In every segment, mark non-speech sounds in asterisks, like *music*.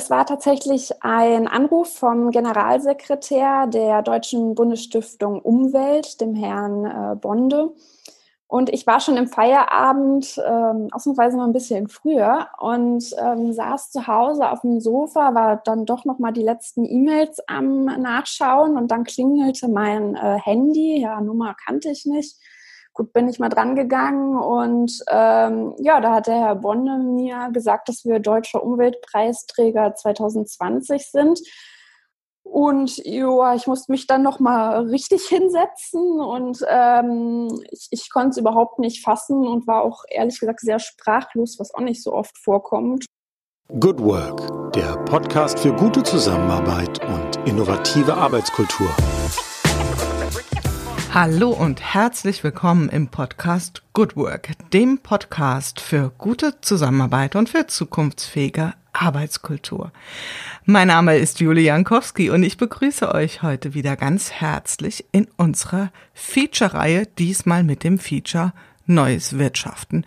es war tatsächlich ein Anruf vom Generalsekretär der Deutschen Bundesstiftung Umwelt, dem Herrn äh, Bonde. Und ich war schon im Feierabend, ähm, ausnahmsweise mal ein bisschen früher und ähm, saß zu Hause auf dem Sofa, war dann doch noch mal die letzten E-Mails am Nachschauen und dann klingelte mein äh, Handy. Ja, Nummer kannte ich nicht. Gut, bin ich mal dran gegangen und ähm, ja, da hat der Herr Bonne mir gesagt, dass wir deutscher Umweltpreisträger 2020 sind. Und ja, ich musste mich dann noch mal richtig hinsetzen und ähm, ich, ich konnte es überhaupt nicht fassen und war auch ehrlich gesagt sehr sprachlos, was auch nicht so oft vorkommt. Good Work, der Podcast für gute Zusammenarbeit und innovative Arbeitskultur. Hallo und herzlich willkommen im Podcast Good Work, dem Podcast für gute Zusammenarbeit und für zukunftsfähige Arbeitskultur. Mein Name ist Julie Jankowski und ich begrüße euch heute wieder ganz herzlich in unserer Feature-Reihe, diesmal mit dem Feature Neues Wirtschaften.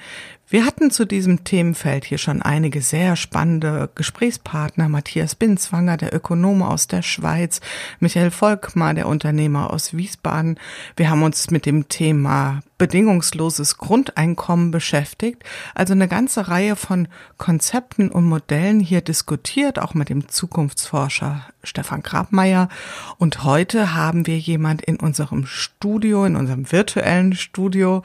Wir hatten zu diesem Themenfeld hier schon einige sehr spannende Gesprächspartner. Matthias Binzwanger, der Ökonome aus der Schweiz, Michael Volkmar, der Unternehmer aus Wiesbaden. Wir haben uns mit dem Thema bedingungsloses Grundeinkommen beschäftigt, also eine ganze Reihe von Konzepten und Modellen hier diskutiert, auch mit dem Zukunftsforscher Stefan Grabmeier. Und heute haben wir jemand in unserem Studio, in unserem virtuellen Studio,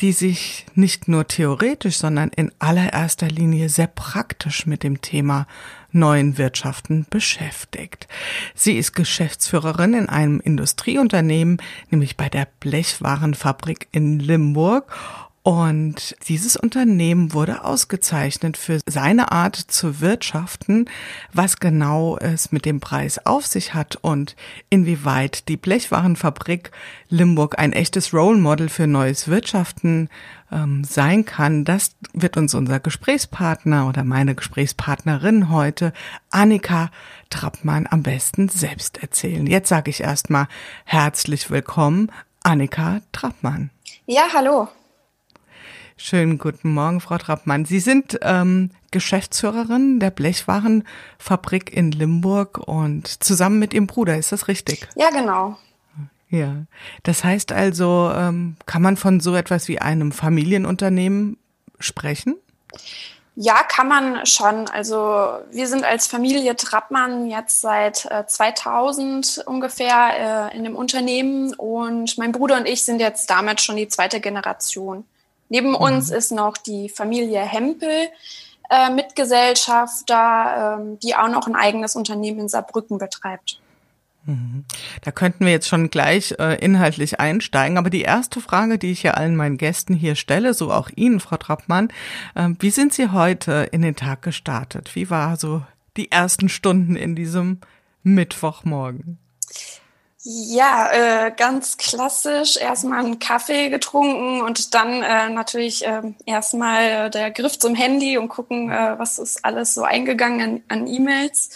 die sich nicht nur theoretisch, sondern in allererster Linie sehr praktisch mit dem Thema neuen Wirtschaften beschäftigt. Sie ist Geschäftsführerin in einem Industrieunternehmen, nämlich bei der Blechwarenfabrik in Limburg und dieses Unternehmen wurde ausgezeichnet für seine Art zu wirtschaften, was genau es mit dem Preis auf sich hat und inwieweit die Blechwarenfabrik Limburg ein echtes Role Model für neues Wirtschaften ähm, sein kann. Das wird uns unser Gesprächspartner oder meine Gesprächspartnerin heute, Annika Trappmann, am besten selbst erzählen. Jetzt sage ich erstmal herzlich willkommen, Annika Trappmann. Ja, hallo. Schönen guten Morgen, Frau Trappmann. Sie sind ähm, Geschäftsführerin der Blechwarenfabrik in Limburg und zusammen mit Ihrem Bruder, ist das richtig? Ja, genau. Ja, das heißt also, ähm, kann man von so etwas wie einem Familienunternehmen sprechen? Ja, kann man schon. Also wir sind als Familie Trappmann jetzt seit äh, 2000 ungefähr äh, in dem Unternehmen und mein Bruder und ich sind jetzt damit schon die zweite Generation. Neben mhm. uns ist noch die Familie Hempel äh, Mitgesellschafter, ähm, die auch noch ein eigenes Unternehmen in Saarbrücken betreibt. Mhm. Da könnten wir jetzt schon gleich äh, inhaltlich einsteigen. Aber die erste Frage, die ich ja allen meinen Gästen hier stelle, so auch Ihnen, Frau Trappmann, äh, wie sind Sie heute in den Tag gestartet? Wie war so die ersten Stunden in diesem Mittwochmorgen? Ja, äh, ganz klassisch. Erstmal einen Kaffee getrunken und dann äh, natürlich äh, erstmal der Griff zum Handy und gucken, äh, was ist alles so eingegangen an, an E-Mails.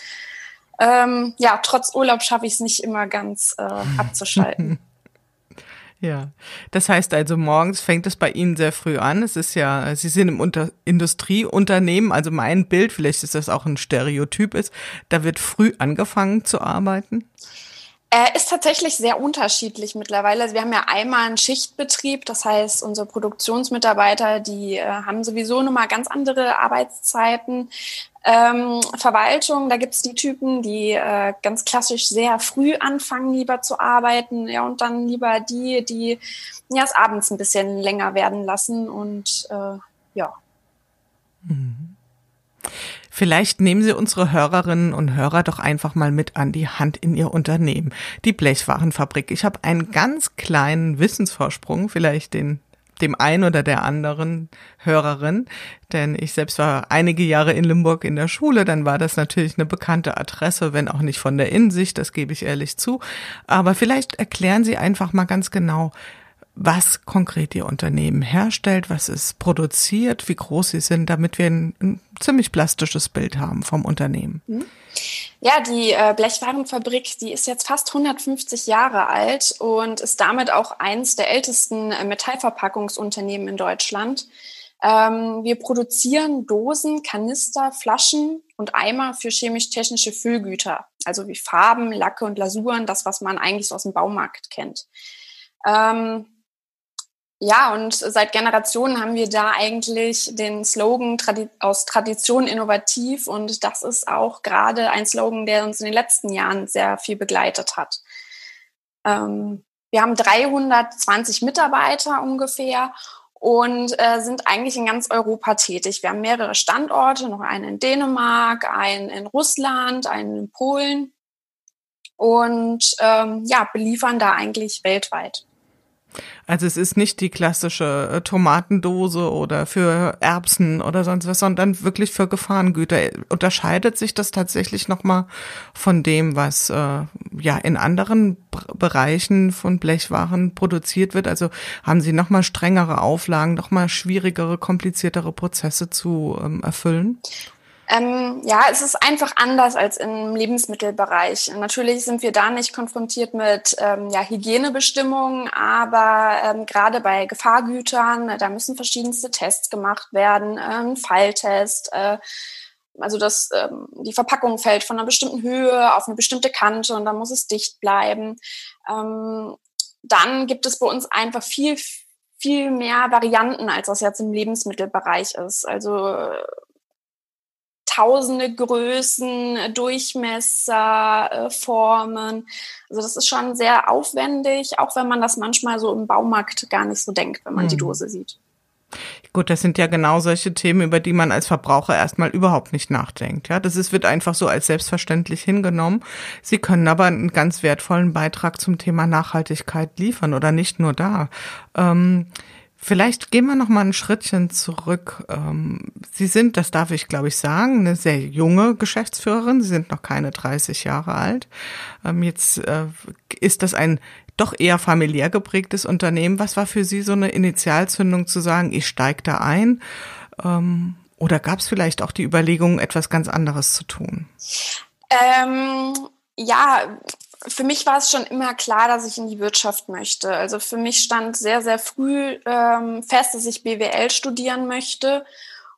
Ähm, ja, trotz Urlaub schaffe ich es nicht immer ganz äh, abzuschalten. *laughs* Ja, das heißt also, morgens fängt es bei Ihnen sehr früh an. Es ist ja, Sie sind im Unter Industrieunternehmen, also mein Bild, vielleicht ist das auch ein Stereotyp ist, da wird früh angefangen zu arbeiten. Äh, ist tatsächlich sehr unterschiedlich mittlerweile. Also wir haben ja einmal einen Schichtbetrieb, das heißt, unsere Produktionsmitarbeiter, die äh, haben sowieso nochmal ganz andere Arbeitszeiten. Ähm, Verwaltung, da gibt's die Typen, die äh, ganz klassisch sehr früh anfangen, lieber zu arbeiten, ja, und dann lieber die, die ja es abends ein bisschen länger werden lassen und äh, ja. Mhm. Vielleicht nehmen Sie unsere Hörerinnen und Hörer doch einfach mal mit an die Hand in Ihr Unternehmen. Die Blechwarenfabrik. Ich habe einen ganz kleinen Wissensvorsprung, vielleicht den dem einen oder der anderen Hörerin, denn ich selbst war einige Jahre in Limburg in der Schule, dann war das natürlich eine bekannte Adresse, wenn auch nicht von der Innensicht, das gebe ich ehrlich zu. Aber vielleicht erklären Sie einfach mal ganz genau, was konkret Ihr Unternehmen herstellt, was es produziert, wie groß Sie sind, damit wir ein, ein ziemlich plastisches Bild haben vom Unternehmen. Mhm. Ja, die äh, Blechwarenfabrik, die ist jetzt fast 150 Jahre alt und ist damit auch eins der ältesten äh, Metallverpackungsunternehmen in Deutschland. Ähm, wir produzieren Dosen, Kanister, Flaschen und Eimer für chemisch-technische Füllgüter, also wie Farben, Lacke und Lasuren, das, was man eigentlich so aus dem Baumarkt kennt. Ähm, ja, und seit Generationen haben wir da eigentlich den Slogan aus Tradition innovativ und das ist auch gerade ein Slogan, der uns in den letzten Jahren sehr viel begleitet hat. Ähm, wir haben 320 Mitarbeiter ungefähr und äh, sind eigentlich in ganz Europa tätig. Wir haben mehrere Standorte, noch einen in Dänemark, einen in Russland, einen in Polen und ähm, ja, beliefern da eigentlich weltweit. Also es ist nicht die klassische äh, Tomatendose oder für Erbsen oder sonst was, sondern wirklich für Gefahrengüter. Unterscheidet sich das tatsächlich nochmal von dem, was äh, ja in anderen Bereichen von Blechwaren produziert wird? Also haben Sie nochmal strengere Auflagen, nochmal schwierigere, kompliziertere Prozesse zu ähm, erfüllen? Ähm, ja, es ist einfach anders als im Lebensmittelbereich. Natürlich sind wir da nicht konfrontiert mit ähm, ja, Hygienebestimmungen, aber ähm, gerade bei Gefahrgütern, da müssen verschiedenste Tests gemacht werden, ähm, Falltest. Äh, also das, ähm, die Verpackung fällt von einer bestimmten Höhe auf eine bestimmte Kante und dann muss es dicht bleiben. Ähm, dann gibt es bei uns einfach viel, viel mehr Varianten, als das jetzt im Lebensmittelbereich ist. Also tausende Größen, Durchmesser, äh, Formen. Also das ist schon sehr aufwendig, auch wenn man das manchmal so im Baumarkt gar nicht so denkt, wenn man mhm. die Dose sieht. Gut, das sind ja genau solche Themen, über die man als Verbraucher erstmal überhaupt nicht nachdenkt. Ja, das ist, wird einfach so als selbstverständlich hingenommen. Sie können aber einen ganz wertvollen Beitrag zum Thema Nachhaltigkeit liefern oder nicht nur da. Ähm, Vielleicht gehen wir noch mal ein Schrittchen zurück. Ähm, Sie sind, das darf ich glaube ich sagen, eine sehr junge Geschäftsführerin. Sie sind noch keine 30 Jahre alt. Ähm, jetzt äh, ist das ein doch eher familiär geprägtes Unternehmen. Was war für Sie so eine Initialzündung zu sagen, ich steige da ein? Ähm, oder gab es vielleicht auch die Überlegung, etwas ganz anderes zu tun? Ähm, ja, für mich war es schon immer klar, dass ich in die Wirtschaft möchte. Also für mich stand sehr, sehr früh ähm, fest, dass ich BWL studieren möchte.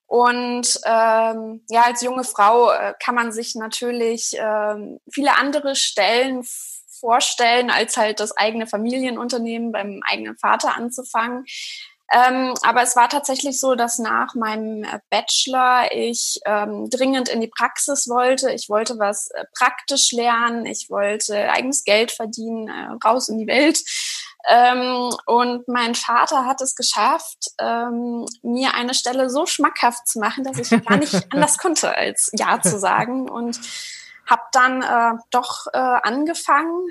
Und ähm, ja, als junge Frau äh, kann man sich natürlich ähm, viele andere Stellen vorstellen, als halt das eigene Familienunternehmen beim eigenen Vater anzufangen. Ähm, aber es war tatsächlich so, dass nach meinem äh, Bachelor ich ähm, dringend in die Praxis wollte. Ich wollte was äh, praktisch lernen. Ich wollte eigenes Geld verdienen, äh, raus in die Welt. Ähm, und mein Vater hat es geschafft, ähm, mir eine Stelle so schmackhaft zu machen, dass ich gar nicht *laughs* anders konnte, als Ja zu sagen. Und habe dann äh, doch äh, angefangen,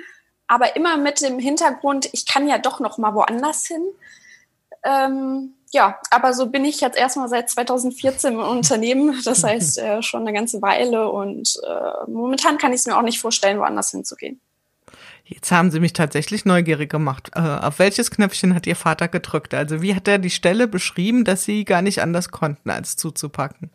aber immer mit dem Hintergrund, ich kann ja doch noch mal woanders hin. Ähm, ja, aber so bin ich jetzt erstmal seit 2014 im Unternehmen, das heißt äh, schon eine ganze Weile und äh, momentan kann ich es mir auch nicht vorstellen, woanders hinzugehen. Jetzt haben Sie mich tatsächlich neugierig gemacht. Äh, auf welches Knöpfchen hat Ihr Vater gedrückt? Also wie hat er die Stelle beschrieben, dass Sie gar nicht anders konnten, als zuzupacken?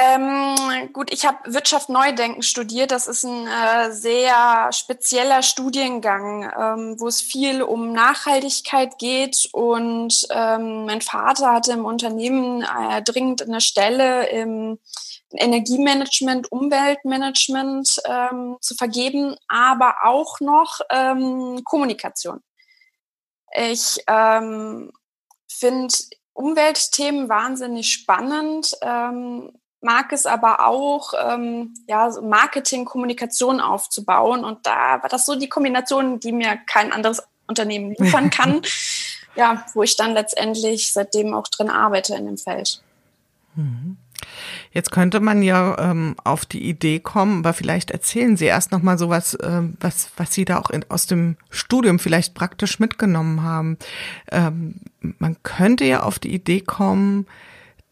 Ähm, gut, ich habe Wirtschaft Neudenken studiert. Das ist ein äh, sehr spezieller Studiengang, ähm, wo es viel um Nachhaltigkeit geht. Und ähm, mein Vater hatte im Unternehmen äh, dringend eine Stelle im Energiemanagement, Umweltmanagement ähm, zu vergeben, aber auch noch ähm, Kommunikation. Ich ähm, finde Umweltthemen wahnsinnig spannend. Ähm, mag es aber auch, ähm, ja, Marketing, Kommunikation aufzubauen. Und da war das so die Kombination, die mir kein anderes Unternehmen liefern *laughs* kann. ja, wo ich dann letztendlich seitdem auch drin arbeite in dem Feld. Mhm. Jetzt könnte man ja ähm, auf die Idee kommen, aber vielleicht erzählen Sie erst noch mal so was, ähm, was, was Sie da auch in, aus dem Studium vielleicht praktisch mitgenommen haben. Ähm, man könnte ja auf die Idee kommen,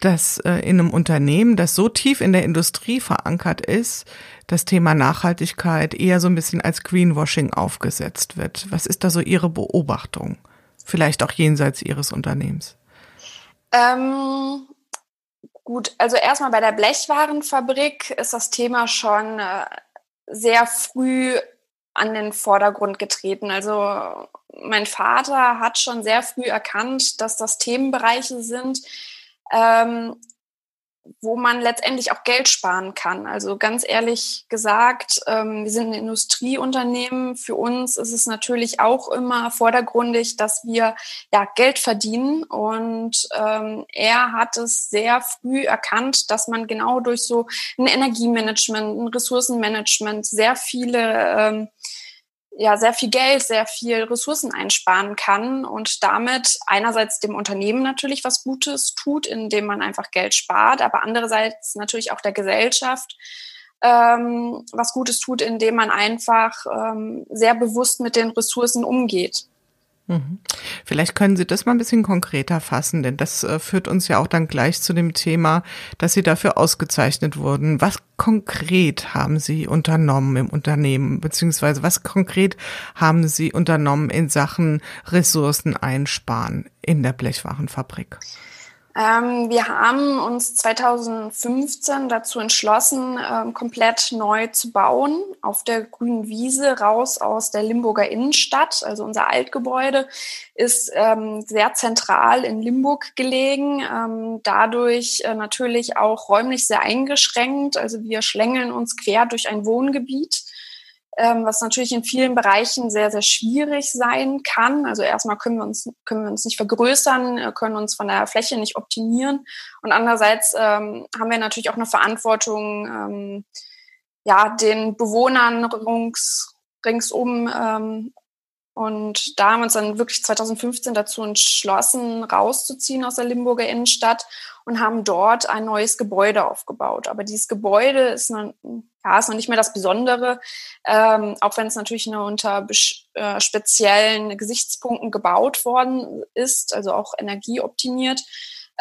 dass äh, in einem Unternehmen, das so tief in der Industrie verankert ist, das Thema Nachhaltigkeit eher so ein bisschen als Greenwashing aufgesetzt wird. Was ist da so Ihre Beobachtung? Vielleicht auch jenseits Ihres Unternehmens. Ähm, gut, also erstmal bei der Blechwarenfabrik ist das Thema schon äh, sehr früh an den Vordergrund getreten. Also mein Vater hat schon sehr früh erkannt, dass das Themenbereiche sind, ähm, wo man letztendlich auch Geld sparen kann. Also ganz ehrlich gesagt, ähm, wir sind ein Industrieunternehmen. Für uns ist es natürlich auch immer vordergründig, dass wir ja Geld verdienen. Und ähm, er hat es sehr früh erkannt, dass man genau durch so ein Energiemanagement, ein Ressourcenmanagement sehr viele ähm, ja sehr viel Geld, sehr viel Ressourcen einsparen kann und damit einerseits dem Unternehmen natürlich was Gutes tut, indem man einfach Geld spart, aber andererseits natürlich auch der Gesellschaft ähm, was Gutes tut, indem man einfach ähm, sehr bewusst mit den Ressourcen umgeht. Vielleicht können Sie das mal ein bisschen konkreter fassen, denn das äh, führt uns ja auch dann gleich zu dem Thema, dass Sie dafür ausgezeichnet wurden. Was konkret haben Sie unternommen im Unternehmen, beziehungsweise was konkret haben Sie unternommen in Sachen Ressourcen einsparen in der Blechwarenfabrik? Ähm, wir haben uns 2015 dazu entschlossen, ähm, komplett neu zu bauen, auf der grünen Wiese raus aus der Limburger Innenstadt. Also unser Altgebäude ist ähm, sehr zentral in Limburg gelegen, ähm, dadurch äh, natürlich auch räumlich sehr eingeschränkt. Also wir schlängeln uns quer durch ein Wohngebiet ähm, was natürlich in vielen Bereichen sehr, sehr schwierig sein kann. Also erstmal können wir uns, können wir uns nicht vergrößern, äh, können uns von der Fläche nicht optimieren. Und andererseits ähm, haben wir natürlich auch eine Verantwortung, ähm, ja, den Bewohnern rings, ringsum ähm, und da haben wir uns dann wirklich 2015 dazu entschlossen, rauszuziehen aus der Limburger Innenstadt und haben dort ein neues Gebäude aufgebaut. Aber dieses Gebäude ist ja, ist noch nicht mehr das Besondere, ähm, auch wenn es natürlich nur unter äh, speziellen Gesichtspunkten gebaut worden ist, also auch energieoptimiert.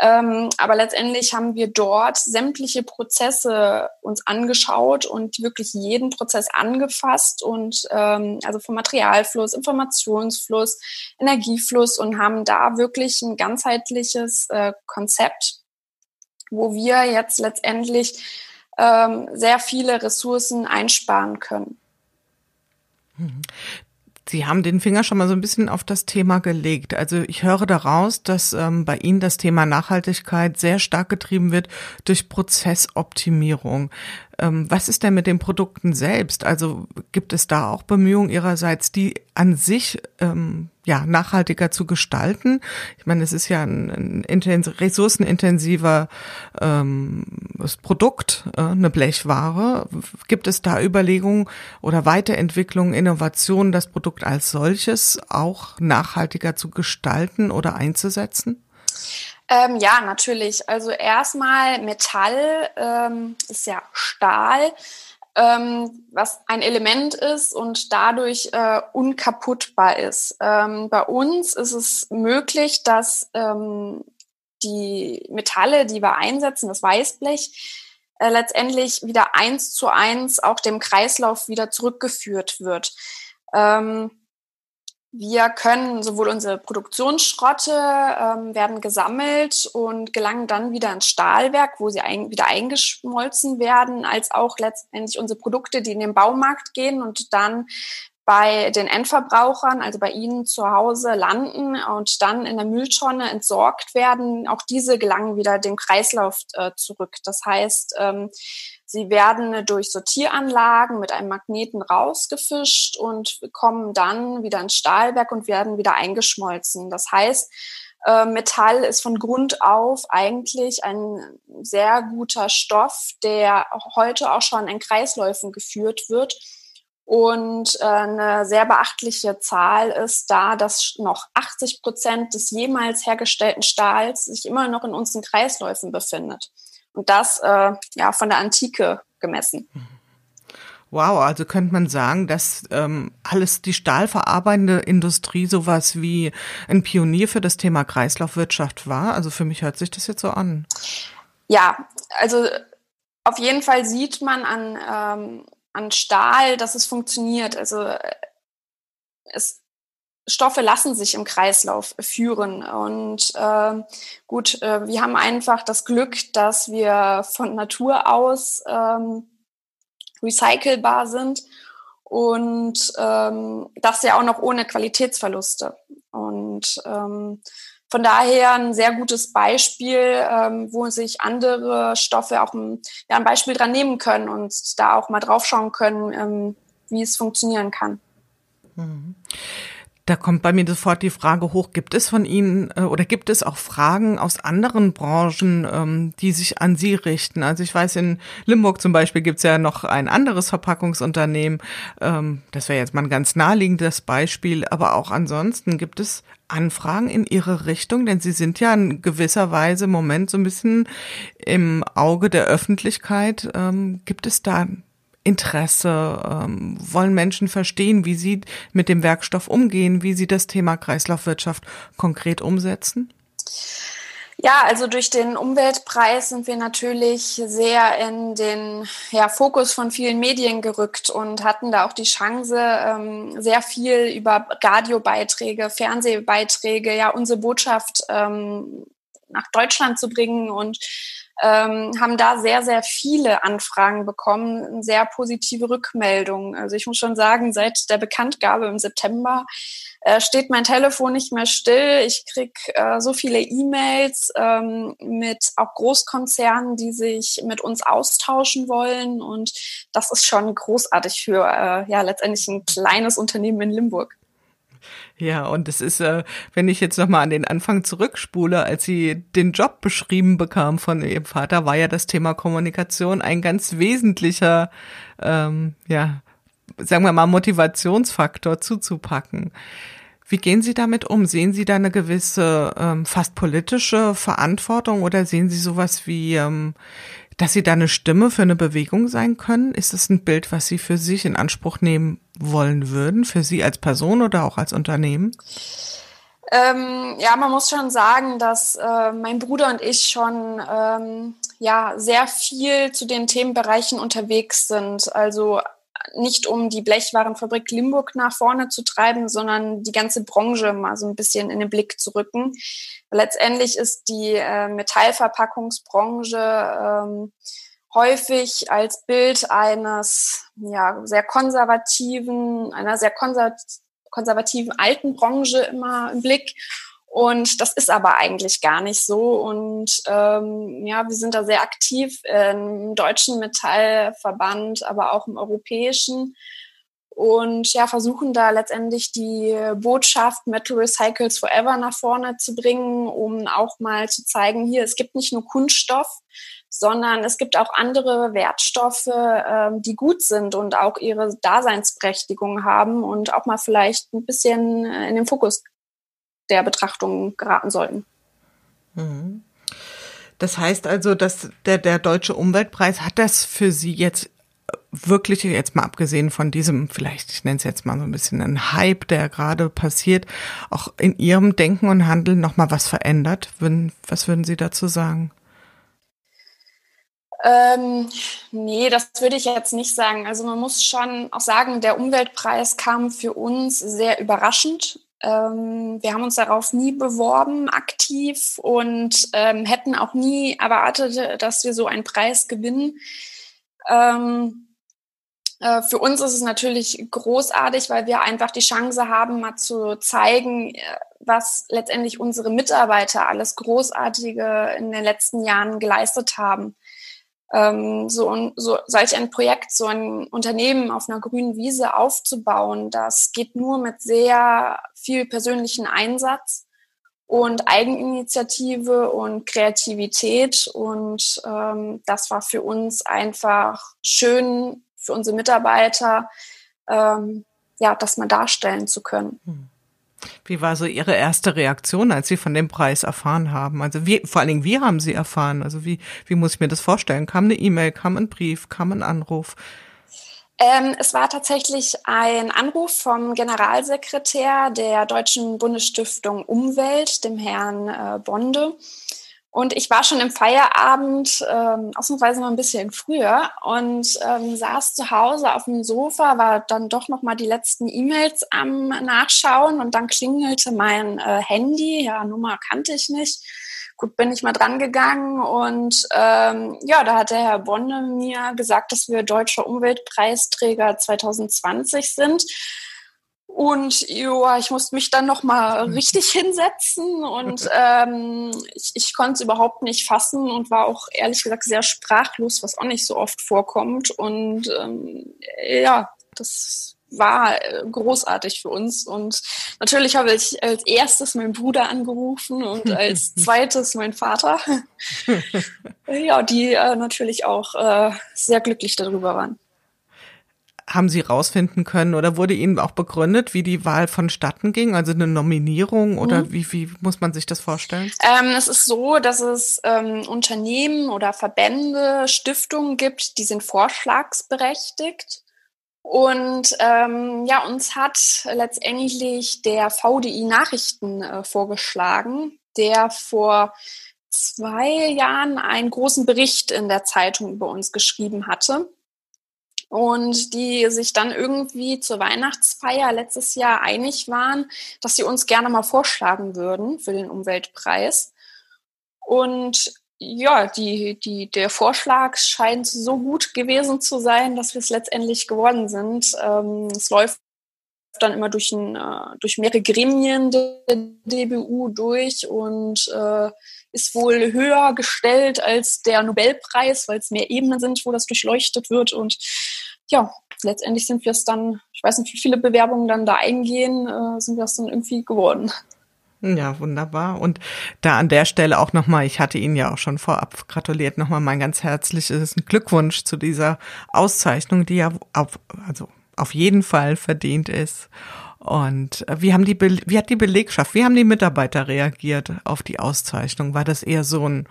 Ähm, aber letztendlich haben wir dort sämtliche Prozesse uns angeschaut und wirklich jeden Prozess angefasst und ähm, also vom Materialfluss, Informationsfluss, Energiefluss und haben da wirklich ein ganzheitliches äh, Konzept, wo wir jetzt letztendlich ähm, sehr viele Ressourcen einsparen können. Mhm. Sie haben den Finger schon mal so ein bisschen auf das Thema gelegt. Also ich höre daraus, dass ähm, bei Ihnen das Thema Nachhaltigkeit sehr stark getrieben wird durch Prozessoptimierung. Ähm, was ist denn mit den Produkten selbst? Also gibt es da auch Bemühungen Ihrerseits, die an sich ähm, ja nachhaltiger zu gestalten? Ich meine, es ist ja ein, ein ressourcenintensiver ähm, Produkt, äh, eine Blechware. Gibt es da Überlegungen oder Weiterentwicklungen, Innovationen, das Produkt als solches auch nachhaltiger zu gestalten oder einzusetzen? Ähm, ja, natürlich. Also erstmal Metall ähm, ist ja Stahl, ähm, was ein Element ist und dadurch äh, unkaputtbar ist. Ähm, bei uns ist es möglich, dass ähm, die Metalle, die wir einsetzen, das Weißblech, äh, letztendlich wieder eins zu eins auch dem Kreislauf wieder zurückgeführt wird. Ähm, wir können sowohl unsere Produktionsschrotte ähm, werden gesammelt und gelangen dann wieder ins Stahlwerk, wo sie ein, wieder eingeschmolzen werden, als auch letztendlich unsere Produkte, die in den Baumarkt gehen und dann bei den Endverbrauchern, also bei Ihnen zu Hause landen und dann in der Mülltonne entsorgt werden. Auch diese gelangen wieder dem Kreislauf äh, zurück. Das heißt, ähm, Sie werden durch Sortieranlagen mit einem Magneten rausgefischt und kommen dann wieder ins Stahlwerk und werden wieder eingeschmolzen. Das heißt, äh, Metall ist von Grund auf eigentlich ein sehr guter Stoff, der heute auch schon in Kreisläufen geführt wird. Und äh, eine sehr beachtliche Zahl ist da, dass noch 80 Prozent des jemals hergestellten Stahls sich immer noch in unseren Kreisläufen befindet. Und das äh, ja von der Antike gemessen. Wow, also könnte man sagen, dass ähm, alles die stahlverarbeitende Industrie sowas wie ein Pionier für das Thema Kreislaufwirtschaft war. Also für mich hört sich das jetzt so an. Ja, also auf jeden Fall sieht man an, ähm, an Stahl, dass es funktioniert. Also es Stoffe lassen sich im Kreislauf führen. Und äh, gut, äh, wir haben einfach das Glück, dass wir von Natur aus ähm, recycelbar sind und ähm, das ja auch noch ohne Qualitätsverluste. Und ähm, von daher ein sehr gutes Beispiel, ähm, wo sich andere Stoffe auch ein, ja, ein Beispiel dran nehmen können und da auch mal draufschauen können, ähm, wie es funktionieren kann. Mhm. Da kommt bei mir sofort die Frage hoch, gibt es von Ihnen äh, oder gibt es auch Fragen aus anderen Branchen, ähm, die sich an Sie richten? Also ich weiß, in Limburg zum Beispiel gibt es ja noch ein anderes Verpackungsunternehmen. Ähm, das wäre jetzt mal ein ganz naheliegendes Beispiel. Aber auch ansonsten gibt es Anfragen in Ihre Richtung? Denn Sie sind ja in gewisser Weise im Moment so ein bisschen im Auge der Öffentlichkeit. Ähm, gibt es da Interesse? Ähm, wollen Menschen verstehen, wie sie mit dem Werkstoff umgehen, wie sie das Thema Kreislaufwirtschaft konkret umsetzen? Ja, also durch den Umweltpreis sind wir natürlich sehr in den ja, Fokus von vielen Medien gerückt und hatten da auch die Chance, ähm, sehr viel über Radiobeiträge, Fernsehbeiträge, ja, unsere Botschaft ähm, nach Deutschland zu bringen und ähm, haben da sehr, sehr viele Anfragen bekommen, sehr positive Rückmeldungen. Also ich muss schon sagen, seit der Bekanntgabe im September äh, steht mein Telefon nicht mehr still. Ich krieg äh, so viele E-Mails ähm, mit auch Großkonzernen, die sich mit uns austauschen wollen. Und das ist schon großartig für äh, ja letztendlich ein kleines Unternehmen in Limburg. Ja, und es ist, äh, wenn ich jetzt nochmal an den Anfang zurückspule, als sie den Job beschrieben bekam von ihrem Vater, war ja das Thema Kommunikation ein ganz wesentlicher, ähm, ja, sagen wir mal, Motivationsfaktor zuzupacken. Wie gehen Sie damit um? Sehen Sie da eine gewisse ähm, fast politische Verantwortung oder sehen Sie sowas wie ähm, dass Sie da eine Stimme für eine Bewegung sein können? Ist das ein Bild, was Sie für sich in Anspruch nehmen wollen würden, für Sie als Person oder auch als Unternehmen? Ähm, ja, man muss schon sagen, dass äh, mein Bruder und ich schon ähm, ja sehr viel zu den Themenbereichen unterwegs sind. Also nicht um die Blechwarenfabrik Limburg nach vorne zu treiben, sondern die ganze Branche mal so ein bisschen in den Blick zu rücken. Letztendlich ist die äh, Metallverpackungsbranche ähm, häufig als Bild eines ja, sehr konservativen, einer sehr konservativen alten Branche immer im Blick. Und das ist aber eigentlich gar nicht so. Und ähm, ja, wir sind da sehr aktiv im deutschen Metallverband, aber auch im europäischen und ja, versuchen da letztendlich die Botschaft Metal Recycles Forever nach vorne zu bringen, um auch mal zu zeigen, hier, es gibt nicht nur Kunststoff, sondern es gibt auch andere Wertstoffe, ähm, die gut sind und auch ihre Daseinsberechtigung haben und auch mal vielleicht ein bisschen in den Fokus der Betrachtung geraten sollten. Mhm. Das heißt also, dass der, der Deutsche Umweltpreis hat das für Sie jetzt wirklich jetzt mal abgesehen von diesem, vielleicht, ich nenne es jetzt mal so ein bisschen ein Hype, der gerade passiert, auch in Ihrem Denken und Handeln nochmal was verändert? Was würden Sie dazu sagen? Ähm, nee, das würde ich jetzt nicht sagen. Also man muss schon auch sagen, der Umweltpreis kam für uns sehr überraschend. Ähm, wir haben uns darauf nie beworben, aktiv, und ähm, hätten auch nie erwartet, dass wir so einen Preis gewinnen. Ähm, äh, für uns ist es natürlich großartig, weil wir einfach die Chance haben, mal zu zeigen, äh, was letztendlich unsere Mitarbeiter alles Großartige in den letzten Jahren geleistet haben. Ähm, so, so solch ein Projekt, so ein Unternehmen auf einer grünen Wiese aufzubauen, das geht nur mit sehr viel persönlichen Einsatz und Eigeninitiative und Kreativität. Und ähm, das war für uns einfach schön für unsere Mitarbeiter, ähm, ja, das mal darstellen zu können. Hm. Wie war so Ihre erste Reaktion, als Sie von dem Preis erfahren haben? Also wie, vor allen Dingen, wie haben Sie erfahren? Also wie, wie muss ich mir das vorstellen? Kam eine E-Mail, kam ein Brief, kam ein Anruf? Ähm, es war tatsächlich ein Anruf vom Generalsekretär der Deutschen Bundesstiftung Umwelt, dem Herrn äh, Bonde. Und ich war schon im Feierabend, ähm, ausnahmsweise noch ein bisschen früher und ähm, saß zu Hause auf dem Sofa, war dann doch noch mal die letzten E-Mails am Nachschauen und dann klingelte mein äh, Handy. Ja, Nummer kannte ich nicht. Gut, bin ich mal dran gegangen und ähm, ja, da hat der Herr Bonne mir gesagt, dass wir deutscher Umweltpreisträger 2020 sind. Und ja, ich musste mich dann noch mal richtig hinsetzen und *laughs* ähm, ich, ich konnte es überhaupt nicht fassen und war auch ehrlich gesagt sehr sprachlos, was auch nicht so oft vorkommt. Und ähm, ja, das war äh, großartig für uns. Und natürlich habe ich als erstes meinen Bruder angerufen und *laughs* als zweites meinen Vater. *laughs* ja, die äh, natürlich auch äh, sehr glücklich darüber waren haben Sie rausfinden können oder wurde Ihnen auch begründet, wie die Wahl vonstatten ging? Also eine Nominierung oder mhm. wie, wie muss man sich das vorstellen? Ähm, es ist so, dass es ähm, Unternehmen oder Verbände, Stiftungen gibt, die sind vorschlagsberechtigt. Und ähm, ja, uns hat letztendlich der VDI Nachrichten äh, vorgeschlagen, der vor zwei Jahren einen großen Bericht in der Zeitung über uns geschrieben hatte und die sich dann irgendwie zur Weihnachtsfeier letztes Jahr einig waren, dass sie uns gerne mal vorschlagen würden für den Umweltpreis. Und ja, die, die, der Vorschlag scheint so gut gewesen zu sein, dass wir es letztendlich geworden sind. Ähm, es läuft dann immer durch, ein, äh, durch mehrere Gremien der DBU durch und äh, ist wohl höher gestellt als der Nobelpreis, weil es mehr Ebenen sind, wo das durchleuchtet wird. Und ja, letztendlich sind wir es dann, ich weiß nicht, wie viele Bewerbungen dann da eingehen, äh, sind wir es dann irgendwie geworden. Ja, wunderbar. Und da an der Stelle auch nochmal, ich hatte Ihnen ja auch schon vorab gratuliert, nochmal mein ganz herzliches Glückwunsch zu dieser Auszeichnung, die ja auf, also auf jeden Fall verdient ist. Und wie haben die, wie hat die Belegschaft, wie haben die Mitarbeiter reagiert auf die Auszeichnung? War das eher so ein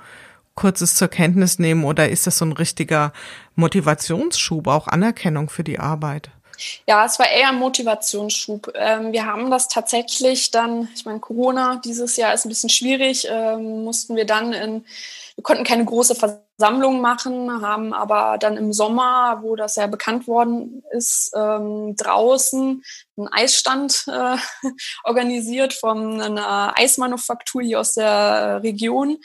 kurzes zur Kenntnis nehmen oder ist das so ein richtiger Motivationsschub, auch Anerkennung für die Arbeit? Ja, es war eher ein Motivationsschub. Ähm, wir haben das tatsächlich dann, ich meine, Corona dieses Jahr ist ein bisschen schwierig, ähm, mussten wir dann in, wir konnten keine große Versammlung machen, haben aber dann im Sommer, wo das ja bekannt worden ist, ähm, draußen einen Eisstand äh, *laughs* organisiert von einer Eismanufaktur hier aus der Region.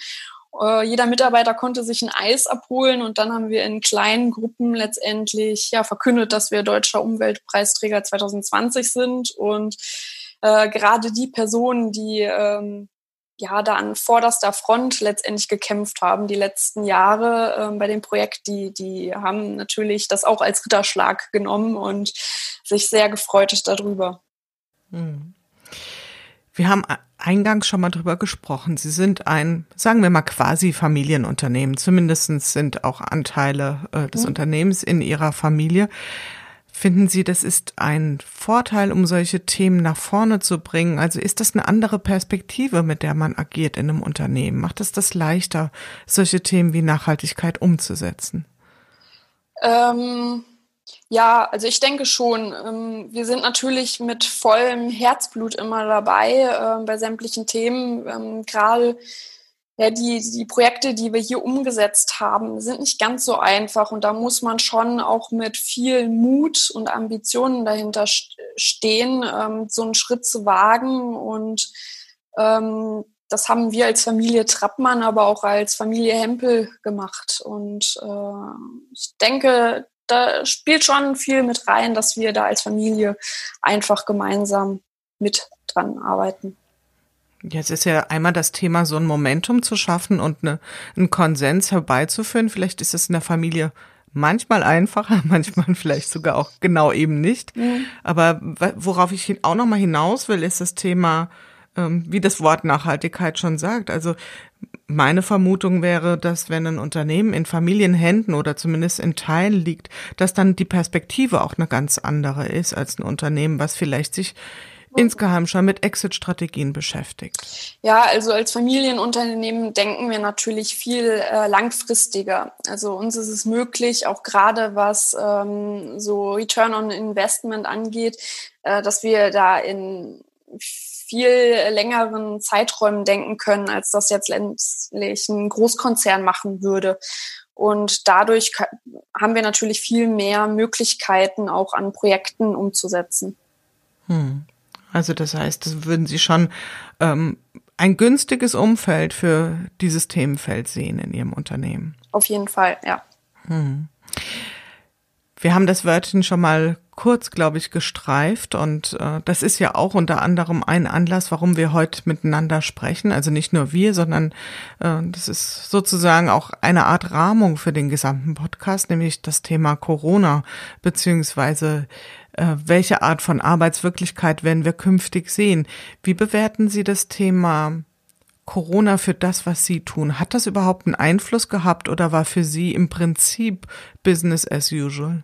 Äh, jeder Mitarbeiter konnte sich ein Eis abholen und dann haben wir in kleinen Gruppen letztendlich ja verkündet, dass wir deutscher Umweltpreisträger 2020 sind und äh, gerade die Personen, die ähm, ja da an vorderster Front letztendlich gekämpft haben die letzten Jahre äh, bei dem Projekt, die die haben natürlich das auch als Ritterschlag genommen und sich sehr gefreut darüber. Hm. Wir haben eingangs schon mal drüber gesprochen. Sie sind ein, sagen wir mal, quasi Familienunternehmen. Zumindest sind auch Anteile äh, des mhm. Unternehmens in Ihrer Familie. Finden Sie, das ist ein Vorteil, um solche Themen nach vorne zu bringen? Also ist das eine andere Perspektive, mit der man agiert in einem Unternehmen? Macht es das leichter, solche Themen wie Nachhaltigkeit umzusetzen? Ähm, ja, also ich denke schon. Ähm, wir sind natürlich mit vollem Herzblut immer dabei äh, bei sämtlichen Themen. Ähm, gerade ja, die, die Projekte, die wir hier umgesetzt haben, sind nicht ganz so einfach. Und da muss man schon auch mit viel Mut und Ambitionen dahinter stehen, ähm, so einen Schritt zu wagen. Und ähm, das haben wir als Familie Trappmann, aber auch als Familie Hempel gemacht. Und äh, ich denke, da spielt schon viel mit rein, dass wir da als Familie einfach gemeinsam mit dran arbeiten. Jetzt ist ja einmal das Thema, so ein Momentum zu schaffen und eine, einen Konsens herbeizuführen. Vielleicht ist es in der Familie manchmal einfacher, *laughs* manchmal vielleicht sogar auch genau eben nicht. Mhm. Aber worauf ich auch noch mal hinaus will, ist das Thema, wie das Wort Nachhaltigkeit schon sagt. Also meine Vermutung wäre, dass wenn ein Unternehmen in Familienhänden oder zumindest in Teilen liegt, dass dann die Perspektive auch eine ganz andere ist als ein Unternehmen, was vielleicht sich insgeheim schon mit Exit-Strategien beschäftigt? Ja, also als Familienunternehmen denken wir natürlich viel äh, langfristiger. Also uns ist es möglich, auch gerade was ähm, so Return on Investment angeht, äh, dass wir da in viel längeren Zeiträumen denken können, als das jetzt letztlich ein Großkonzern machen würde. Und dadurch haben wir natürlich viel mehr Möglichkeiten, auch an Projekten umzusetzen. Hm. Also das heißt, das würden Sie schon ähm, ein günstiges Umfeld für dieses Themenfeld sehen in Ihrem Unternehmen. Auf jeden Fall, ja. Hm. Wir haben das Wörtchen schon mal kurz, glaube ich, gestreift und äh, das ist ja auch unter anderem ein Anlass, warum wir heute miteinander sprechen. Also nicht nur wir, sondern äh, das ist sozusagen auch eine Art Rahmung für den gesamten Podcast, nämlich das Thema Corona beziehungsweise äh, welche Art von Arbeitswirklichkeit werden wir künftig sehen. Wie bewerten Sie das Thema Corona für das, was Sie tun? Hat das überhaupt einen Einfluss gehabt oder war für Sie im Prinzip Business as usual?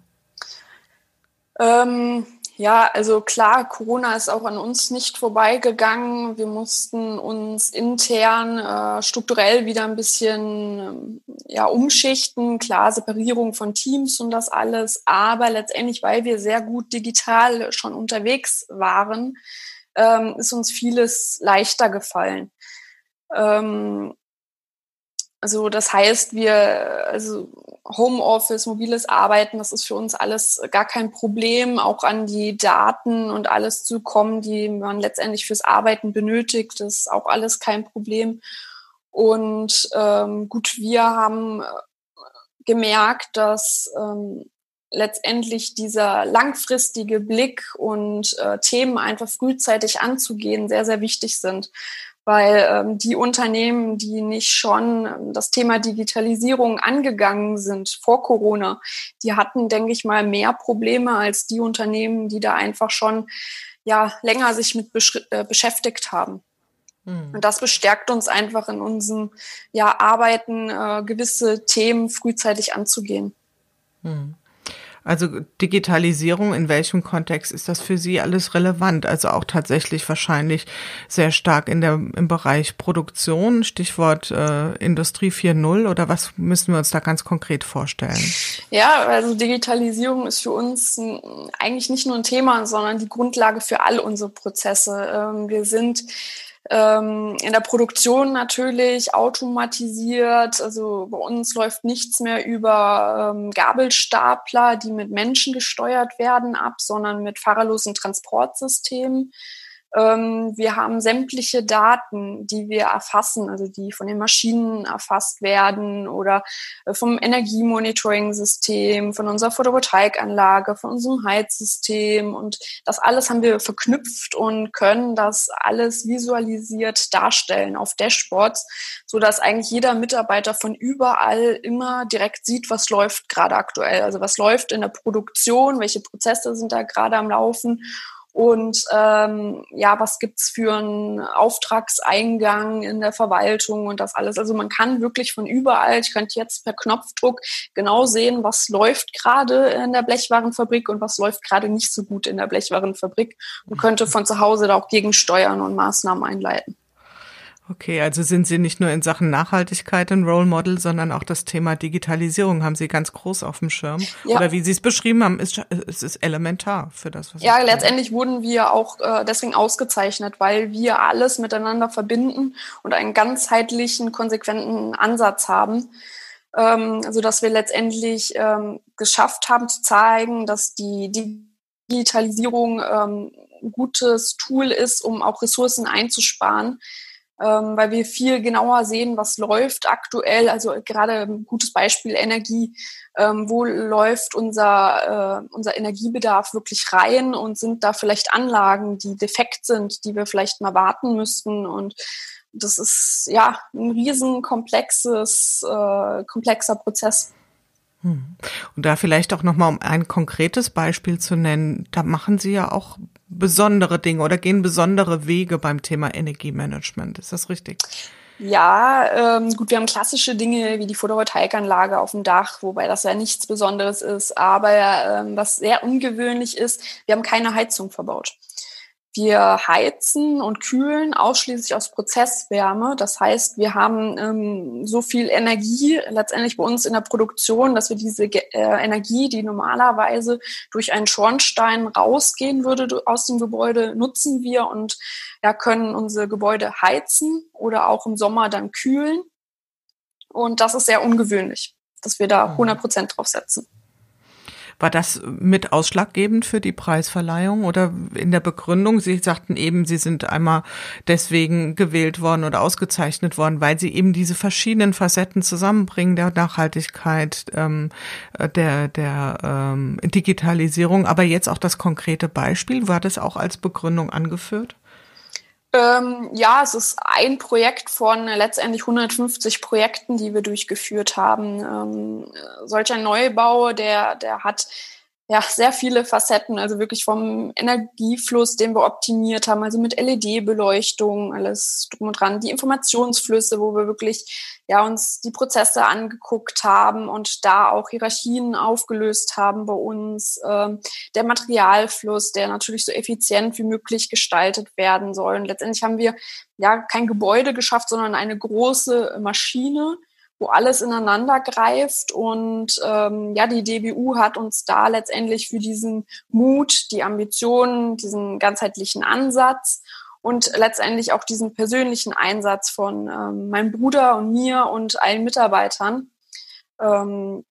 Ähm, ja, also klar, Corona ist auch an uns nicht vorbeigegangen. Wir mussten uns intern äh, strukturell wieder ein bisschen ja, umschichten. Klar, Separierung von Teams und das alles. Aber letztendlich, weil wir sehr gut digital schon unterwegs waren, ähm, ist uns vieles leichter gefallen. Ähm, also das heißt, wir, also Homeoffice, mobiles Arbeiten, das ist für uns alles gar kein Problem, auch an die Daten und alles zu kommen, die man letztendlich fürs Arbeiten benötigt, das ist auch alles kein Problem. Und ähm, gut, wir haben äh, gemerkt, dass ähm, letztendlich dieser langfristige Blick und äh, Themen einfach frühzeitig anzugehen sehr, sehr wichtig sind weil ähm, die Unternehmen, die nicht schon ähm, das Thema Digitalisierung angegangen sind vor Corona, die hatten, denke ich mal, mehr Probleme als die Unternehmen, die da einfach schon ja länger sich mit äh, beschäftigt haben. Hm. Und das bestärkt uns einfach in unserem ja, Arbeiten, äh, gewisse Themen frühzeitig anzugehen. Hm. Also Digitalisierung, in welchem Kontext ist das für Sie alles relevant? Also auch tatsächlich wahrscheinlich sehr stark in der, im Bereich Produktion, Stichwort äh, Industrie 4.0 oder was müssen wir uns da ganz konkret vorstellen? Ja, also Digitalisierung ist für uns eigentlich nicht nur ein Thema, sondern die Grundlage für all unsere Prozesse. Ähm, wir sind ähm, in der Produktion natürlich automatisiert. Also bei uns läuft nichts mehr über ähm, Gabelstapler, die mit Menschen gesteuert werden, ab, sondern mit fahrerlosen Transportsystemen. Ähm, wir haben sämtliche Daten, die wir erfassen, also die von den Maschinen erfasst werden oder äh, vom Energiemonitoring-System, von unserer Photovoltaikanlage, von unserem Heizsystem. Und das alles haben wir verknüpft und können das alles visualisiert darstellen auf Dashboards, so dass eigentlich jeder Mitarbeiter von überall immer direkt sieht, was läuft gerade aktuell. Also was läuft in der Produktion, welche Prozesse sind da gerade am Laufen und ähm, ja, was gibt's für einen Auftragseingang in der Verwaltung und das alles. Also man kann wirklich von überall, ich könnte jetzt per Knopfdruck genau sehen, was läuft gerade in der Blechwarenfabrik und was läuft gerade nicht so gut in der Blechwarenfabrik und könnte von zu Hause da auch gegensteuern und Maßnahmen einleiten. Okay, also sind Sie nicht nur in Sachen Nachhaltigkeit ein Role Model, sondern auch das Thema Digitalisierung haben Sie ganz groß auf dem Schirm. Ja. Oder wie Sie es beschrieben haben, ist, es ist elementar für das, was Ja, letztendlich wurden wir auch äh, deswegen ausgezeichnet, weil wir alles miteinander verbinden und einen ganzheitlichen, konsequenten Ansatz haben. Ähm, also dass wir letztendlich ähm, geschafft haben zu zeigen, dass die Digitalisierung ähm, ein gutes Tool ist, um auch Ressourcen einzusparen ähm, weil wir viel genauer sehen, was läuft aktuell. Also gerade ein gutes Beispiel Energie. Ähm, wo läuft unser, äh, unser Energiebedarf wirklich rein und sind da vielleicht Anlagen, die defekt sind, die wir vielleicht mal warten müssten und das ist ja ein riesen komplexes, äh, komplexer Prozess. Hm. Und da vielleicht auch nochmal, um ein konkretes Beispiel zu nennen, da machen Sie ja auch besondere Dinge oder gehen besondere Wege beim Thema Energiemanagement. Ist das richtig? Ja, ähm, gut, wir haben klassische Dinge wie die Photovoltaikanlage auf dem Dach, wobei das ja nichts Besonderes ist. Aber ähm, was sehr ungewöhnlich ist, wir haben keine Heizung verbaut. Wir heizen und kühlen ausschließlich aus Prozesswärme. Das heißt, wir haben ähm, so viel Energie letztendlich bei uns in der Produktion, dass wir diese äh, Energie, die normalerweise durch einen Schornstein rausgehen würde aus dem Gebäude, nutzen wir und ja, können unsere Gebäude heizen oder auch im Sommer dann kühlen. Und das ist sehr ungewöhnlich, dass wir da 100 mhm. Prozent drauf setzen. War das mit ausschlaggebend für die Preisverleihung oder in der Begründung? Sie sagten eben, Sie sind einmal deswegen gewählt worden oder ausgezeichnet worden, weil Sie eben diese verschiedenen Facetten zusammenbringen der Nachhaltigkeit, ähm, der, der ähm, Digitalisierung, aber jetzt auch das konkrete Beispiel. War das auch als Begründung angeführt? Ähm, ja, es ist ein Projekt von letztendlich 150 Projekten, die wir durchgeführt haben. Ähm, solch ein Neubau, der, der hat ja, sehr viele Facetten, also wirklich vom Energiefluss, den wir optimiert haben, also mit LED-Beleuchtung, alles drum und dran, die Informationsflüsse, wo wir wirklich ja uns die Prozesse angeguckt haben und da auch Hierarchien aufgelöst haben bei uns, ähm, der Materialfluss, der natürlich so effizient wie möglich gestaltet werden soll. Und letztendlich haben wir ja kein Gebäude geschafft, sondern eine große Maschine, wo alles ineinander greift. Und ähm, ja, die DBU hat uns da letztendlich für diesen Mut, die Ambitionen, diesen ganzheitlichen Ansatz und letztendlich auch diesen persönlichen Einsatz von ähm, meinem Bruder und mir und allen Mitarbeitern ähm,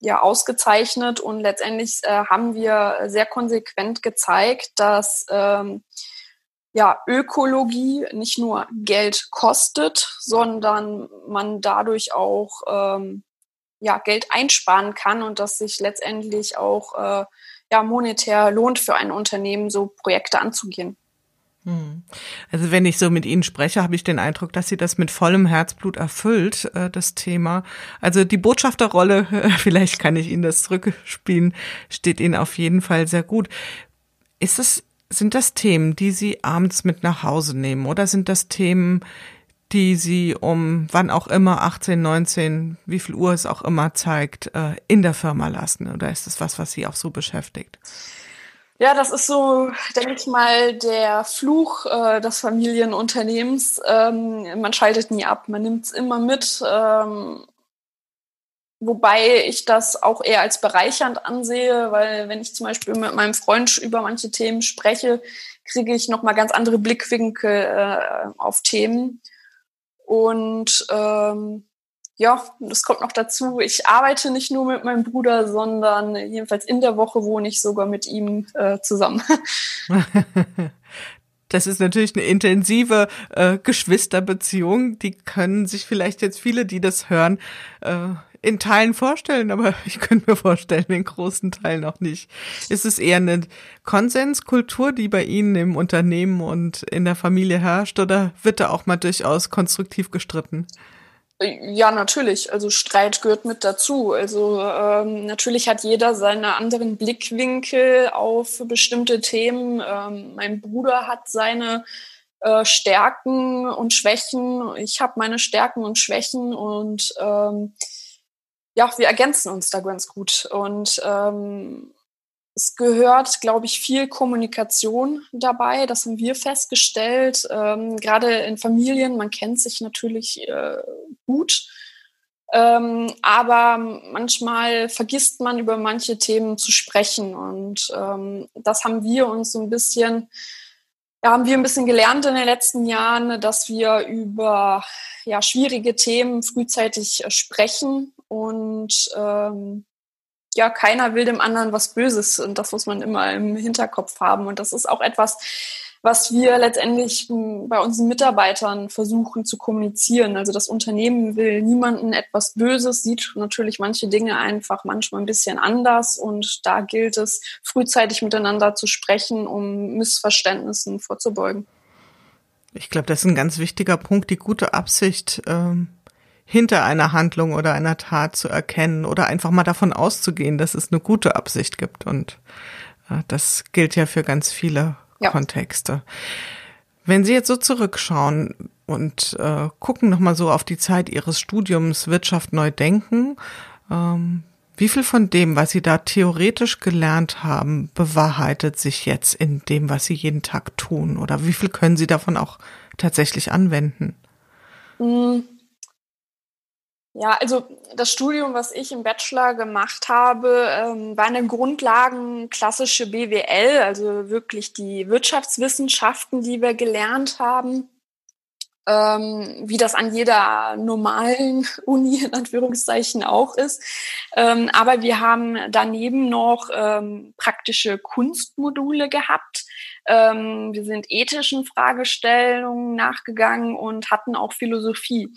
ja ausgezeichnet. Und letztendlich äh, haben wir sehr konsequent gezeigt, dass ähm, ja, Ökologie nicht nur Geld kostet, sondern man dadurch auch ähm, ja, Geld einsparen kann und dass sich letztendlich auch äh, ja, monetär lohnt für ein Unternehmen, so Projekte anzugehen. Hm. Also wenn ich so mit Ihnen spreche, habe ich den Eindruck, dass Sie das mit vollem Herzblut erfüllt, äh, das Thema. Also die Botschafterrolle, *laughs* vielleicht kann ich Ihnen das zurückspielen, steht Ihnen auf jeden Fall sehr gut. Ist es sind das Themen, die Sie abends mit nach Hause nehmen oder sind das Themen, die Sie um wann auch immer, 18, 19, wie viel Uhr es auch immer zeigt, äh, in der Firma lassen? Oder ist das was, was Sie auch so beschäftigt? Ja, das ist so, denke ich mal, der Fluch äh, des Familienunternehmens. Ähm, man schaltet nie ab, man nimmt es immer mit. Ähm, Wobei ich das auch eher als bereichernd ansehe, weil wenn ich zum Beispiel mit meinem Freund über manche Themen spreche, kriege ich nochmal ganz andere Blickwinkel äh, auf Themen. Und ähm, ja, das kommt noch dazu. Ich arbeite nicht nur mit meinem Bruder, sondern jedenfalls in der Woche wohne ich sogar mit ihm äh, zusammen. *laughs* Das ist natürlich eine intensive äh, Geschwisterbeziehung. Die können sich vielleicht jetzt viele, die das hören, äh, in Teilen vorstellen, aber *laughs* ich könnte mir vorstellen, in großen Teilen auch nicht. Ist es eher eine Konsenskultur, die bei Ihnen im Unternehmen und in der Familie herrscht, oder wird da auch mal durchaus konstruktiv gestritten? Ja, natürlich. Also Streit gehört mit dazu. Also ähm, natürlich hat jeder seine anderen Blickwinkel auf bestimmte Themen. Ähm, mein Bruder hat seine äh, Stärken und Schwächen. Ich habe meine Stärken und Schwächen und ähm, ja, wir ergänzen uns da ganz gut. Und ähm, es gehört, glaube ich, viel Kommunikation dabei. Das haben wir festgestellt. Ähm, gerade in Familien, man kennt sich natürlich äh, gut. Ähm, aber manchmal vergisst man über manche Themen zu sprechen. Und ähm, das haben wir uns so ein bisschen, ja, haben wir ein bisschen gelernt in den letzten Jahren, dass wir über ja, schwierige Themen frühzeitig äh, sprechen und ähm, ja, keiner will dem anderen was Böses und das muss man immer im Hinterkopf haben. Und das ist auch etwas, was wir letztendlich hm, bei unseren Mitarbeitern versuchen zu kommunizieren. Also das Unternehmen will niemanden etwas Böses, sieht natürlich manche Dinge einfach manchmal ein bisschen anders und da gilt es, frühzeitig miteinander zu sprechen, um Missverständnissen vorzubeugen. Ich glaube, das ist ein ganz wichtiger Punkt, die gute Absicht. Ähm hinter einer Handlung oder einer Tat zu erkennen oder einfach mal davon auszugehen, dass es eine gute Absicht gibt. Und äh, das gilt ja für ganz viele ja. Kontexte. Wenn Sie jetzt so zurückschauen und äh, gucken nochmal so auf die Zeit Ihres Studiums Wirtschaft neu denken, ähm, wie viel von dem, was Sie da theoretisch gelernt haben, bewahrheitet sich jetzt in dem, was Sie jeden Tag tun? Oder wie viel können Sie davon auch tatsächlich anwenden? Mhm ja, also das Studium, was ich im Bachelor gemacht habe, ähm, war eine Grundlagen klassische BWL, also wirklich die Wirtschaftswissenschaften, die wir gelernt haben. ähm, wie das an jeder normalen *laughs* Uni in Anführungszeichen auch ist. Ähm, aber wir haben daneben noch ähm, praktische Kunstmodule gehabt. Ähm, wir sind ethischen Fragestellungen nachgegangen und hatten auch Philosophie.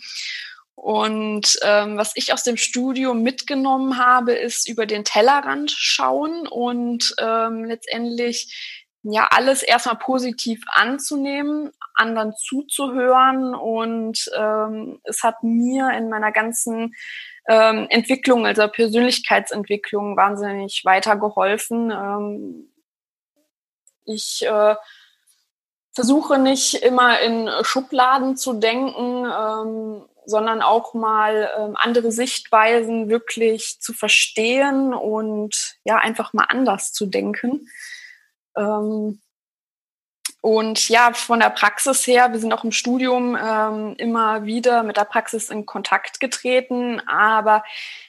Und ähm, was ich aus dem Studium mitgenommen habe, ist über den Tellerrand schauen und ähm, letztendlich ja alles erstmal positiv anzunehmen, anderen zuzuhören und ähm, es hat mir in meiner ganzen ähm, Entwicklung, also Persönlichkeitsentwicklung, wahnsinnig weitergeholfen. Ähm, ich äh, versuche nicht immer in Schubladen zu denken, ähm, sondern auch mal ähm, andere Sichtweisen wirklich zu verstehen und ja einfach mal anders zu denken. Ähm, und ja, von der Praxis her, wir sind auch im Studium ähm, immer wieder mit der Praxis in Kontakt getreten, aber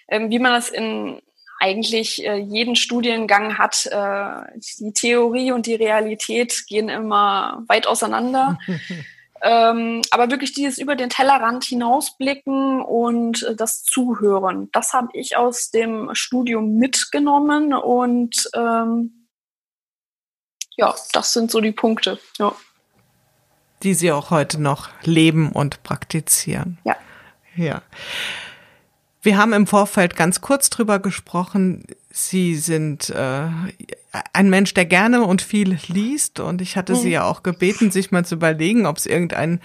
ähm, wie man das in eigentlich äh, jeden Studiengang hat, äh, die Theorie und die Realität gehen immer weit auseinander. *laughs* ähm, aber wirklich dieses über den Tellerrand hinausblicken und äh, das Zuhören, das habe ich aus dem Studium mitgenommen und ähm, ja, das sind so die Punkte. Ja. Die Sie auch heute noch leben und praktizieren. Ja. Ja. Wir haben im Vorfeld ganz kurz drüber gesprochen. Sie sind äh, ein Mensch, der gerne und viel liest. Und ich hatte mhm. Sie ja auch gebeten, sich mal zu überlegen, ob es irgendeinen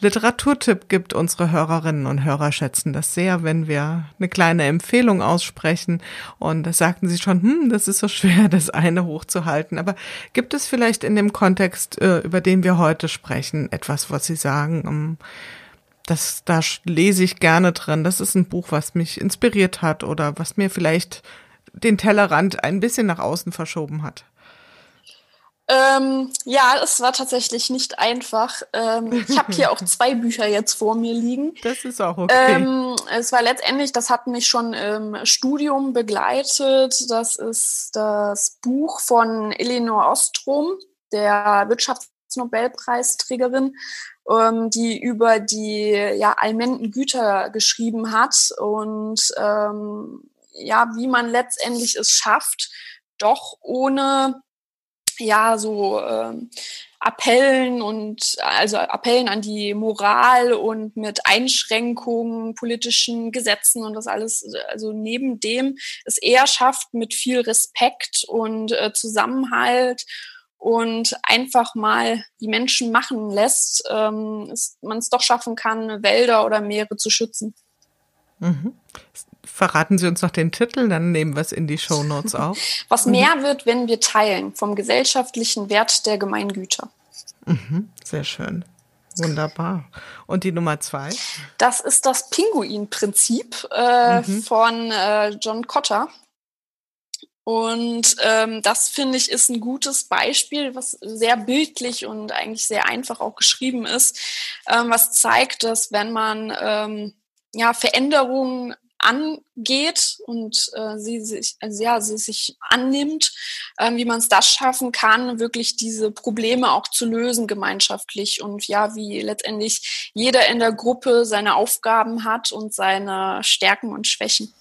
Literaturtipp gibt. Unsere Hörerinnen und Hörer schätzen das sehr, wenn wir eine kleine Empfehlung aussprechen. Und da sagten Sie schon, hm, das ist so schwer, das eine hochzuhalten. Aber gibt es vielleicht in dem Kontext, äh, über den wir heute sprechen, etwas, was Sie sagen? Um, das, da lese ich gerne drin. Das ist ein Buch, was mich inspiriert hat oder was mir vielleicht den Tellerrand ein bisschen nach außen verschoben hat? Ähm, ja, es war tatsächlich nicht einfach. Ähm, ich habe hier auch *laughs* zwei Bücher jetzt vor mir liegen. Das ist auch okay. Ähm, es war letztendlich, das hat mich schon im Studium begleitet. Das ist das Buch von Elinor Ostrom, der Wirtschaftsnobelpreisträgerin, ähm, die über die ja, allmenden Güter geschrieben hat und ähm, ja, wie man letztendlich es schafft, doch ohne ja so äh, Appellen und also Appellen an die Moral und mit Einschränkungen, politischen Gesetzen und das alles, also neben dem es eher schafft mit viel Respekt und äh, Zusammenhalt und einfach mal die Menschen machen lässt, ähm, man es doch schaffen kann, Wälder oder Meere zu schützen. Mhm. Verraten Sie uns noch den Titel, dann nehmen wir es in die Show Notes auf. *laughs* Was mehr mhm. wird, wenn wir teilen, vom gesellschaftlichen Wert der Gemeingüter. Mhm, sehr schön. Wunderbar. Und die Nummer zwei? Das ist das Pinguin-Prinzip äh, mhm. von äh, John Cotter. Und ähm, das finde ich ist ein gutes Beispiel, was sehr bildlich und eigentlich sehr einfach auch geschrieben ist, ähm, was zeigt, dass wenn man ähm, ja Veränderungen angeht und äh, sie sich, also ja, sie sich annimmt, äh, wie man es das schaffen kann, wirklich diese Probleme auch zu lösen gemeinschaftlich und ja, wie letztendlich jeder in der Gruppe seine Aufgaben hat und seine Stärken und Schwächen.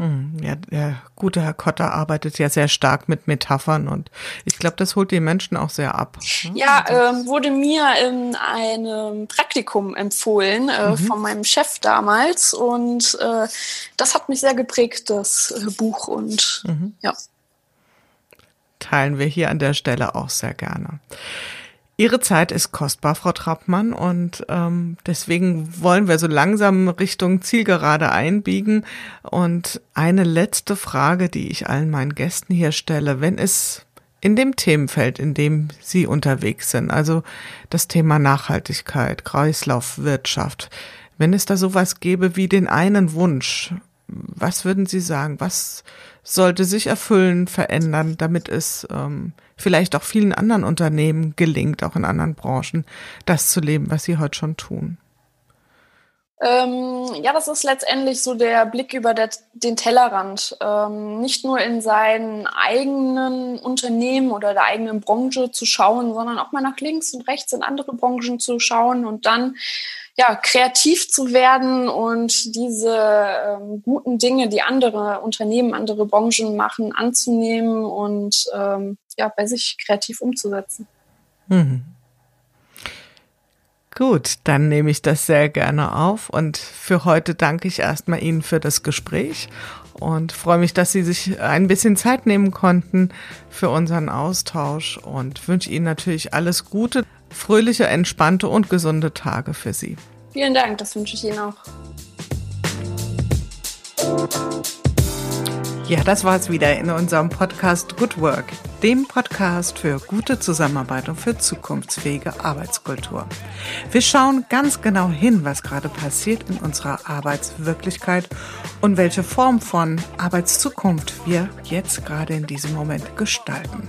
Hm, ja, der gute Herr Kotter arbeitet ja sehr stark mit Metaphern und ich glaube, das holt die Menschen auch sehr ab. Ne? Ja, äh, wurde mir in einem Praktikum empfohlen äh, mhm. von meinem Chef damals und äh, das hat mich sehr geprägt, das äh, Buch und mhm. ja. Teilen wir hier an der Stelle auch sehr gerne. Ihre Zeit ist kostbar, Frau Trappmann, und ähm, deswegen wollen wir so langsam Richtung Zielgerade einbiegen. Und eine letzte Frage, die ich allen meinen Gästen hier stelle, wenn es in dem Themenfeld, in dem Sie unterwegs sind, also das Thema Nachhaltigkeit, Kreislaufwirtschaft, wenn es da sowas gäbe wie den einen Wunsch, was würden Sie sagen? Was sollte sich erfüllen, verändern, damit es ähm, vielleicht auch vielen anderen Unternehmen gelingt, auch in anderen Branchen, das zu leben, was sie heute schon tun? Ähm, ja, das ist letztendlich so der Blick über der, den Tellerrand. Ähm, nicht nur in seinen eigenen Unternehmen oder der eigenen Branche zu schauen, sondern auch mal nach links und rechts in andere Branchen zu schauen und dann ja, kreativ zu werden und diese ähm, guten Dinge, die andere Unternehmen, andere Branchen machen, anzunehmen und ähm, ja, bei sich kreativ umzusetzen. Mhm. Gut, dann nehme ich das sehr gerne auf und für heute danke ich erstmal Ihnen für das Gespräch und freue mich, dass Sie sich ein bisschen Zeit nehmen konnten für unseren Austausch und wünsche Ihnen natürlich alles Gute, fröhliche, entspannte und gesunde Tage für Sie. Vielen Dank, das wünsche ich Ihnen auch. Ja, das war es wieder in unserem Podcast Good Work, dem Podcast für gute Zusammenarbeit und für zukunftsfähige Arbeitskultur. Wir schauen ganz genau hin, was gerade passiert in unserer Arbeitswirklichkeit und welche Form von Arbeitszukunft wir jetzt gerade in diesem Moment gestalten.